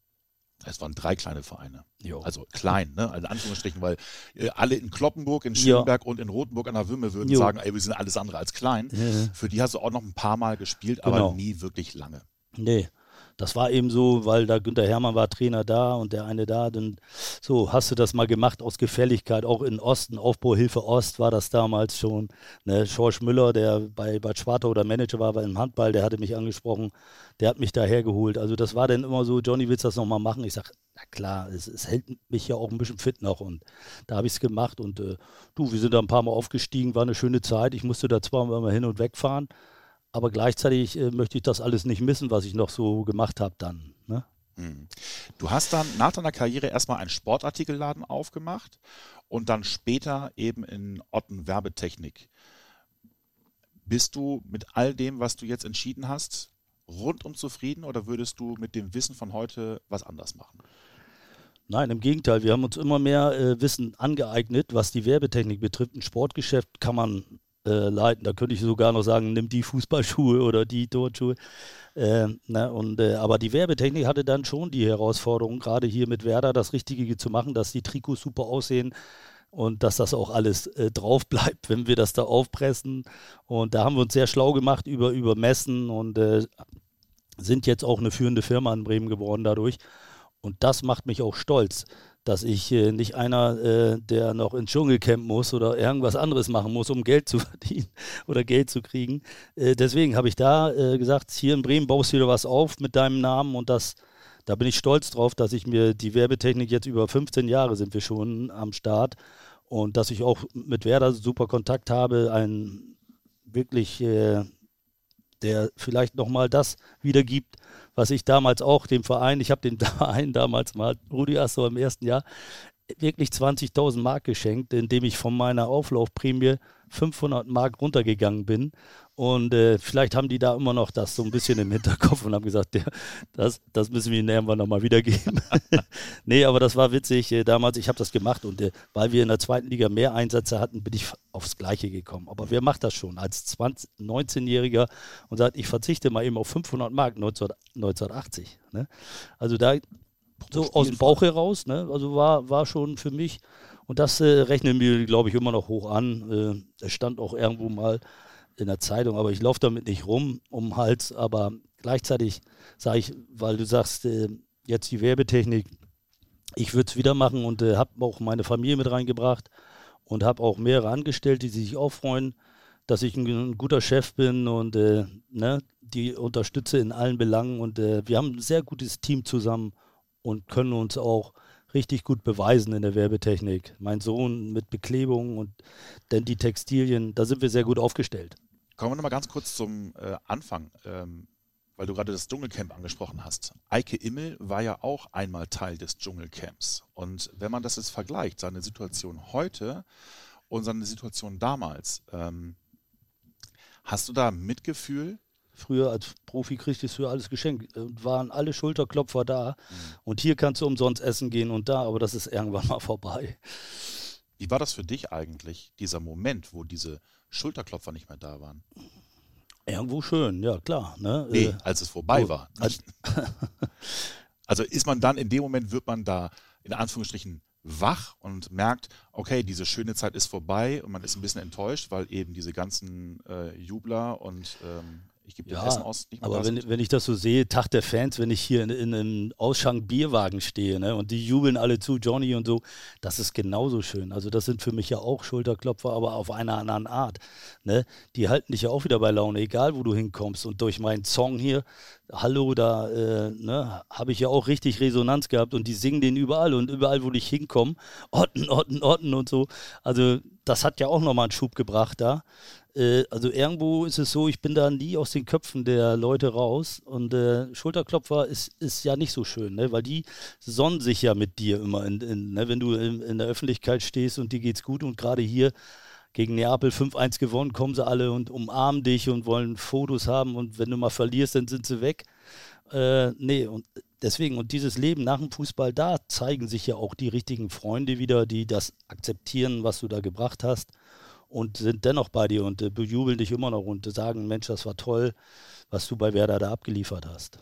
Es waren drei kleine Vereine. Jo. Also klein, ne? Also in Anführungsstrichen, weil äh, alle in Kloppenburg, in Schönberg ja. und in Rotenburg an der Wümme würden jo. sagen, ey, wir sind alles andere als klein. Ja. Für die hast du auch noch ein paar Mal gespielt, genau. aber nie wirklich lange. Nee das war eben so, weil da Günter Hermann war Trainer da und der eine da. Dann so, hast du das mal gemacht aus Gefälligkeit, auch in Osten, Aufbauhilfe Ost war das damals schon. Ne, Schorsch Müller, der bei Bad Schwartau oder Manager war beim Handball, der hatte mich angesprochen, der hat mich da hergeholt. Also das war dann immer so, Johnny, willst du das nochmal machen? Ich sage, na klar, es, es, hält mich ja auch ein bisschen fit noch und da habe ich es gemacht und äh, du, wir sind da ein paar Mal aufgestiegen, war eine schöne Zeit. Ich musste da zweimal mal hin und weg fahren aber gleichzeitig äh, möchte ich das alles nicht missen, was ich noch so gemacht habe dann. Ne? Hm. Du hast dann nach deiner Karriere erstmal einen Sportartikelladen aufgemacht und dann später eben in Otten Werbetechnik. Bist du mit all dem, was du jetzt entschieden hast, rundum zufrieden oder würdest du mit dem Wissen von heute was anders machen? Nein, im Gegenteil. Wir haben uns immer mehr äh, Wissen angeeignet, was die Werbetechnik betrifft. Ein Sportgeschäft kann man äh, leiten. Da könnte ich sogar noch sagen, nimm die Fußballschuhe oder die Tortschuhe. Äh, ne, und, äh, aber die Werbetechnik hatte dann schon die Herausforderung, gerade hier mit Werder das Richtige zu machen, dass die Trikots super aussehen und dass das auch alles äh, drauf bleibt, wenn wir das da aufpressen. Und da haben wir uns sehr schlau gemacht über, über Messen und äh, sind jetzt auch eine führende Firma in Bremen geworden dadurch. Und das macht mich auch stolz, dass ich äh, nicht einer, äh, der noch ins Dschungelcamp muss oder irgendwas anderes machen muss, um Geld zu verdienen oder Geld zu kriegen. Äh, deswegen habe ich da äh, gesagt, hier in Bremen baust du wieder was auf mit deinem Namen und das, da bin ich stolz drauf, dass ich mir die Werbetechnik jetzt über 15 Jahre sind wir schon am Start und dass ich auch mit Werder super Kontakt habe, ein wirklich, äh, der vielleicht nochmal das wiedergibt, was ich damals auch dem Verein, ich habe dem Verein damals mal, Rudi Assor im ersten Jahr, wirklich 20.000 Mark geschenkt, indem ich von meiner Auflaufprämie 500 Mark runtergegangen bin. Und äh, vielleicht haben die da immer noch das so ein bisschen im Hinterkopf und haben gesagt, der, das, das müssen wir ihnen irgendwann nochmal wiedergeben. nee, aber das war witzig. Äh, damals, ich habe das gemacht und äh, weil wir in der zweiten Liga mehr Einsätze hatten, bin ich aufs Gleiche gekommen. Aber wer macht das schon als 19-Jähriger und sagt, ich verzichte mal eben auf 500 Mark 19, 1980. Ne? Also da so aus dem Bauch heraus. Ne? Also war, war schon für mich, und das äh, rechnen wir, glaube ich, immer noch hoch an. Äh, es stand auch irgendwo mal in der Zeitung, aber ich laufe damit nicht rum um den Hals. Aber gleichzeitig sage ich, weil du sagst, äh, jetzt die Werbetechnik, ich würde es wieder machen und äh, habe auch meine Familie mit reingebracht und habe auch mehrere Angestellte, die sich auch freuen, dass ich ein, ein guter Chef bin und äh, ne, die unterstütze in allen Belangen. Und äh, wir haben ein sehr gutes Team zusammen und können uns auch richtig gut beweisen in der Werbetechnik. Mein Sohn mit Beklebung und denn die Textilien, da sind wir sehr gut aufgestellt. Kommen wir nochmal ganz kurz zum äh, Anfang, ähm, weil du gerade das Dschungelcamp angesprochen hast. Eike Immel war ja auch einmal Teil des Dschungelcamps. Und wenn man das jetzt vergleicht, seine Situation heute und seine Situation damals, ähm, hast du da Mitgefühl Früher als Profi kriegtest du alles geschenkt und waren alle Schulterklopfer da. Mhm. Und hier kannst du umsonst essen gehen und da, aber das ist irgendwann mal vorbei. Wie war das für dich eigentlich, dieser Moment, wo diese Schulterklopfer nicht mehr da waren? Irgendwo schön, ja klar. Ne? Nee, äh, als es vorbei oh, war. also ist man dann, in dem Moment wird man da in Anführungsstrichen wach und merkt, okay, diese schöne Zeit ist vorbei und man ist ein bisschen enttäuscht, weil eben diese ganzen äh, Jubler und ähm, ich gebe ja, Essen aus. aber wenn, wenn ich das so sehe, Tag der Fans, wenn ich hier in, in einem Ausschank Bierwagen stehe ne, und die jubeln alle zu, Johnny und so, das ist genauso schön. Also das sind für mich ja auch Schulterklopfer, aber auf einer anderen Art. Ne? Die halten dich ja auch wieder bei Laune, egal wo du hinkommst. Und durch meinen Song hier, Hallo, da äh, ne, habe ich ja auch richtig Resonanz gehabt und die singen den überall und überall, wo ich hinkomme, Orten, Orten, Orten und so. Also das hat ja auch nochmal einen Schub gebracht da. Äh, also irgendwo ist es so, ich bin da nie aus den Köpfen der Leute raus und äh, Schulterklopfer ist, ist ja nicht so schön, ne? weil die sonnen sich ja mit dir immer, in, in, ne? wenn du in, in, der Öffentlichkeit stehst und dir geht's gut und gerade hier gegen Neapel 5-1 gewonnen, kommen sie alle und umarmen dich und wollen Fotos haben und wenn du mal verlierst, dann sind sie weg. Äh, nee, und deswegen, und dieses Leben nach dem Fußball, da zeigen sich ja auch die richtigen Freunde wieder, die das akzeptieren, was du da gebracht hast und sind dennoch bei dir und äh, bejubeln dich immer noch und sagen, Mensch, das war toll, was du bei Werder da abgeliefert hast.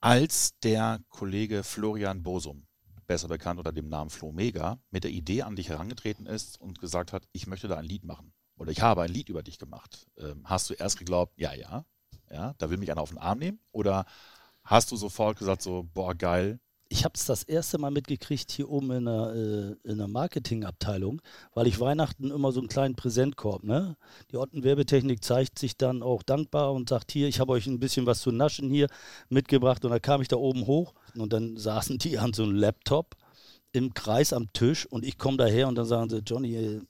Als der Kollege Florian Bosum, besser bekannt unter dem Namen Flo Mega, mit der Idee an dich herangetreten ist und gesagt hat, ich möchte da ein Lied machen oder ich habe ein Lied über dich gemacht, ähm, hast du erst geglaubt, ja, ja, ja, da will mich einer auf den Arm nehmen oder hast du sofort gesagt so, boah, geil, ich habe es das erste Mal mitgekriegt hier oben in der, äh, in der Marketingabteilung, weil ich Weihnachten immer so einen kleinen Präsentkorb, ne? Die Otten Werbetechnik zeigt sich dann auch dankbar und sagt, hier, ich habe euch ein bisschen was zu naschen hier mitgebracht und dann kam ich da oben hoch und dann saßen die an so einem Laptop im Kreis am Tisch und ich komme daher und dann sagen sie, Johnny, äh,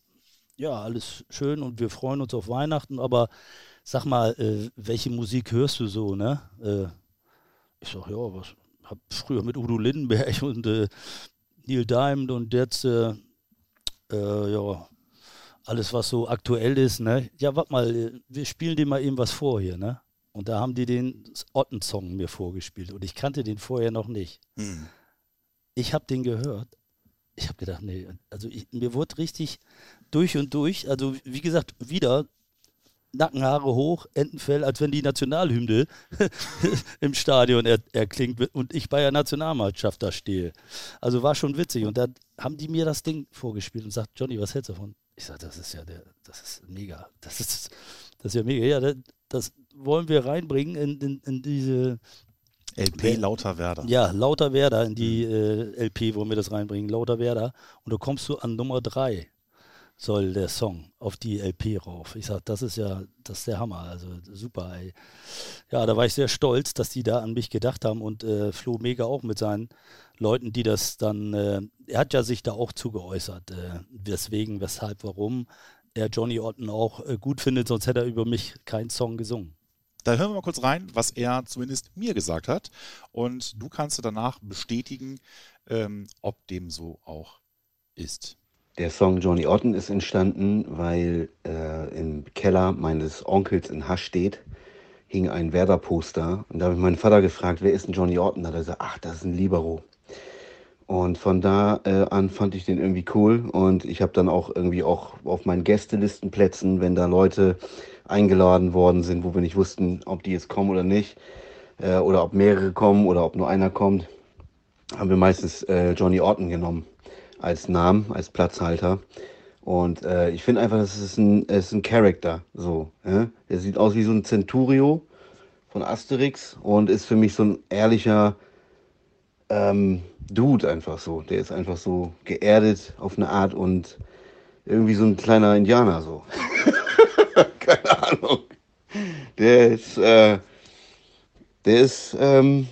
ja, alles schön und wir freuen uns auf Weihnachten, aber sag mal, äh, welche Musik hörst du so, ne? Äh, ich sag, ja, was, habe früher mit Udo Lindenberg und äh, Neil Diamond und jetzt äh, äh, ja alles was so aktuell ist, ne? Ja, warte mal, wir spielen dir mal eben was vor hier, ne? Und da haben die den Otten-Song mir vorgespielt und ich kannte den vorher noch nicht. Hm. Ich habe den gehört. Ich habe gedacht, nee, also ich, mir wurde richtig durch und durch, also wie gesagt, wieder Nackenhaare hoch, Entenfell, als wenn die Nationalhymne im Stadion er, erklingt und ich bei der Nationalmannschaft da stehe. Also war schon witzig. Und dann haben die mir das Ding vorgespielt und sagt, Johnny, was hältst du davon? Ich sage, das ist ja der, das ist mega. Das ist, das ist ja mega. Ja, das, das wollen wir reinbringen in, in, in diese LP Lauter Werder. Ja, Lauter Werder, in die äh, LP wollen wir das reinbringen, Lauter Werder. Und da kommst du an Nummer drei soll der Song auf die LP rauf. Ich sag, das ist ja, das ist der Hammer, also super. Ey. Ja, da war ich sehr stolz, dass die da an mich gedacht haben und äh, Flo Mega auch mit seinen Leuten, die das dann, äh, er hat ja sich da auch zugeäußert, äh, weswegen, weshalb, warum er Johnny Otten auch äh, gut findet, sonst hätte er über mich keinen Song gesungen. Da hören wir mal kurz rein, was er zumindest mir gesagt hat. Und du kannst danach bestätigen, ähm, ob dem so auch ist. Der Song Johnny Otten ist entstanden, weil äh, im Keller meines Onkels in Hastedt hing ein Werder-Poster. Und da habe ich meinen Vater gefragt, wer ist denn Johnny Otten? Da hat er gesagt, ach, das ist ein Libero. Und von da äh, an fand ich den irgendwie cool. Und ich habe dann auch irgendwie auch auf meinen Gästelistenplätzen, wenn da Leute eingeladen worden sind, wo wir nicht wussten, ob die jetzt kommen oder nicht, äh, oder ob mehrere kommen oder ob nur einer kommt, haben wir meistens äh, Johnny Orton genommen als Namen, als Platzhalter. Und äh, ich finde einfach, das ist ein, ist ein Charakter. So, ja? Er sieht aus wie so ein Centurio von Asterix und ist für mich so ein ehrlicher ähm, Dude einfach so. Der ist einfach so geerdet auf eine Art und irgendwie so ein kleiner Indianer so. Keine Ahnung. Der ist, äh, der ist ähm,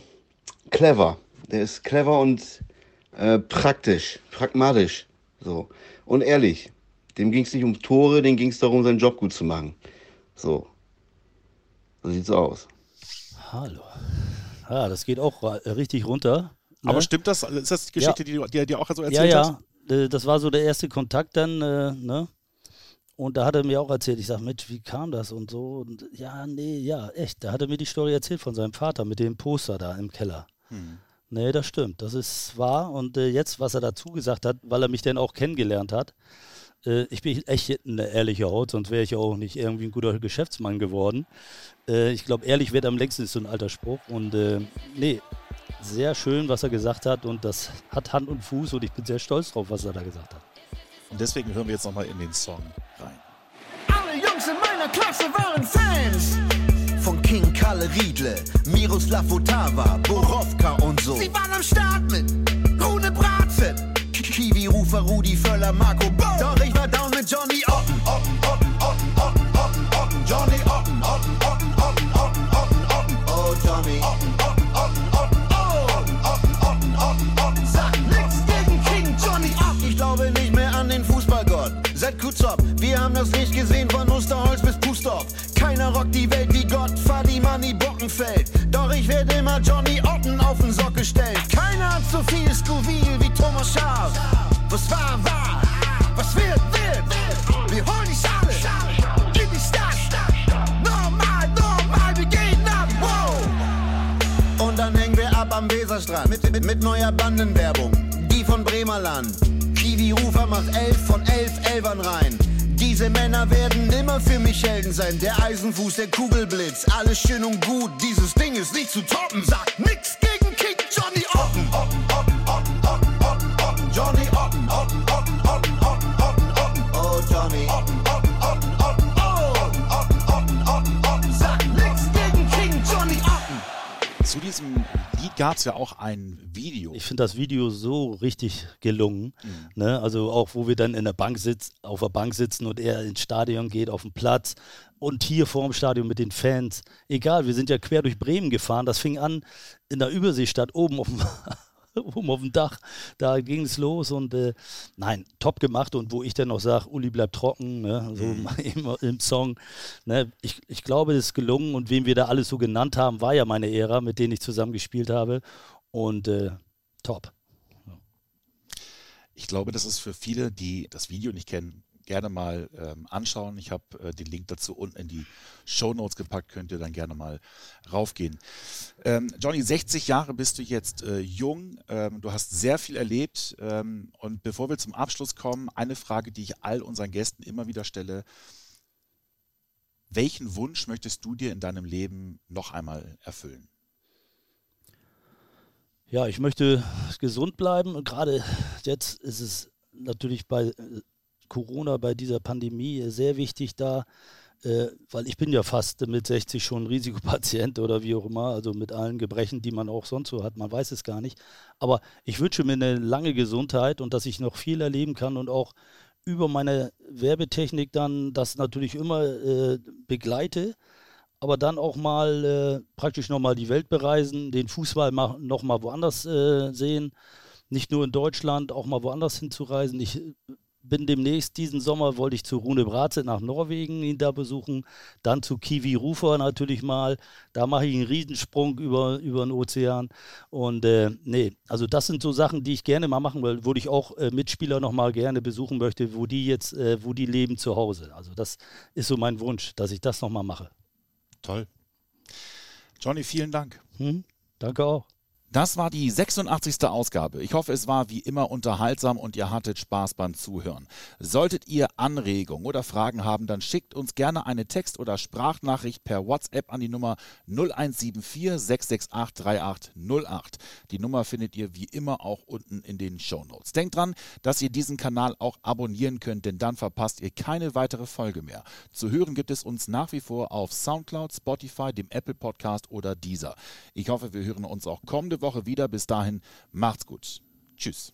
clever. Der ist clever und äh, praktisch, pragmatisch. So. Und ehrlich. Dem ging es nicht um Tore, dem ging es darum, seinen Job gut zu machen. So. So sieht's aus. Hallo. Ja, das geht auch richtig runter. Ne? Aber stimmt das? Ist das die Geschichte, ja. die du dir auch so erzählt ja, hast? Ja, äh, das war so der erste Kontakt dann, äh, ne? Und da hat er mir auch erzählt, ich sag, Mensch, wie kam das und so? Und ja, nee, ja, echt. Da hat er mir die Story erzählt von seinem Vater mit dem Poster da im Keller. Hm. Nee, das stimmt. Das ist wahr. Und äh, jetzt, was er dazu gesagt hat, weil er mich dann auch kennengelernt hat, äh, ich bin echt eine ehrliche Haut, sonst wäre ich auch nicht irgendwie ein guter Geschäftsmann geworden. Äh, ich glaube, ehrlich wird am längsten ist so ein alter Spruch. Und äh, nee, sehr schön, was er gesagt hat. Und das hat Hand und Fuß und ich bin sehr stolz drauf, was er da gesagt hat. Und deswegen hören wir jetzt nochmal in den Song rein. Alle Jungs in meiner Klasse waren Fans. King Kalle Riedle, Miroslav Otava, Borowka und so. Sie waren am Start mit Rune Bratzen, Kiwi Rufer, Rudi Völler, Marco Bo. Doch ich war down mit Johnny Otten, Otten, immer Johnny Otten auf den Sockel stellen. Keiner hat so viel Scoville wie Thomas Schaaf. Was war, war. Was wird, wird. Wir holen die Schale in die Stadt. Normal, normal, wir gehen ab, wow. Und dann hängen wir ab am Weserstrand mit, mit, mit neuer Bandenwerbung. Die von Bremerland. Kiwi Rufer macht elf von elf Elbern rein. Diese Männer werden immer für mich Helden sein. Der Eisenfuß, der Kugelblitz, alles schön und gut. Dieses Ding ist nicht zu toppen. Sagt nix gegen King Johnny Otten. Otten, gab es ja auch ein Video. Ich finde das Video so richtig gelungen. Mhm. Ne? Also auch, wo wir dann in der Bank sitzen, auf der Bank sitzen und er ins Stadion geht, auf den Platz und hier vor dem Stadion mit den Fans. Egal, wir sind ja quer durch Bremen gefahren. Das fing an in der Überseestadt oben auf dem oben auf dem Dach. Da ging es los und äh, nein, top gemacht. Und wo ich dann noch sage, Uli bleibt trocken, ne, so mhm. im, im, Song. Ne, ich, ich glaube, es ist gelungen und wen wir da alles so genannt haben, war ja meine Ära, mit denen ich zusammen gespielt habe. Und äh, top. Ich glaube, das ist für viele, die das Video nicht kennen, gerne mal ähm, anschauen. Ich habe äh, den Link dazu unten in die Show Notes gepackt, könnt ihr dann gerne mal raufgehen. Ähm, Johnny, 60 Jahre bist du jetzt äh, jung, ähm, du hast sehr viel erlebt ähm, und bevor wir zum Abschluss kommen, eine Frage, die ich all unseren Gästen immer wieder stelle. Welchen Wunsch möchtest du dir in deinem Leben noch einmal erfüllen? Ja, ich möchte gesund bleiben und gerade jetzt ist es natürlich bei äh, Corona, bei dieser Pandemie sehr wichtig da, äh, weil ich bin ja fast mit 60 schon Risikopatient oder wie auch immer, also mit allen Gebrechen, die man auch sonst so hat, man weiß es gar nicht. Aber ich wünsche mir eine lange Gesundheit und dass ich noch viel erleben kann und auch über meine Werbetechnik dann das natürlich immer äh, begleite, aber dann auch mal äh, praktisch nochmal die Welt bereisen, den Fußball nochmal woanders äh, sehen, nicht nur in Deutschland, auch mal woanders hinzureisen. Ich bin demnächst diesen Sommer, wollte ich zu Rune Bratze nach Norwegen ihn da besuchen, dann zu Kiwi Rufer natürlich mal. Da mache ich einen Riesensprung über, über den Ozean. Und äh, nee, also das sind so Sachen, die ich gerne mal machen will, wo ich auch äh, Mitspieler noch mal gerne besuchen möchte, wo die jetzt, äh, wo die leben zu Hause. Also das ist so mein Wunsch, dass ich das noch mal mache. Toll. Johnny, vielen Dank. Hm, danke auch. Das war die 86. Ausgabe. Ich hoffe, es war wie immer unterhaltsam und ihr hattet Spaß beim Zuhören. Solltet ihr Anregungen oder Fragen haben, dann schickt uns gerne eine Text- oder Sprachnachricht per WhatsApp an die Nummer 0174 668 3808. Die Nummer findet ihr wie immer auch unten in den Show Notes. Denkt dran, dass ihr diesen Kanal auch abonnieren könnt, denn dann verpasst ihr keine weitere Folge mehr. Zu hören gibt es uns nach wie vor auf Soundcloud, Spotify, dem Apple Podcast oder dieser. Ich hoffe, wir hören uns auch kommende Woche wieder. Bis dahin, macht's gut. Tschüss.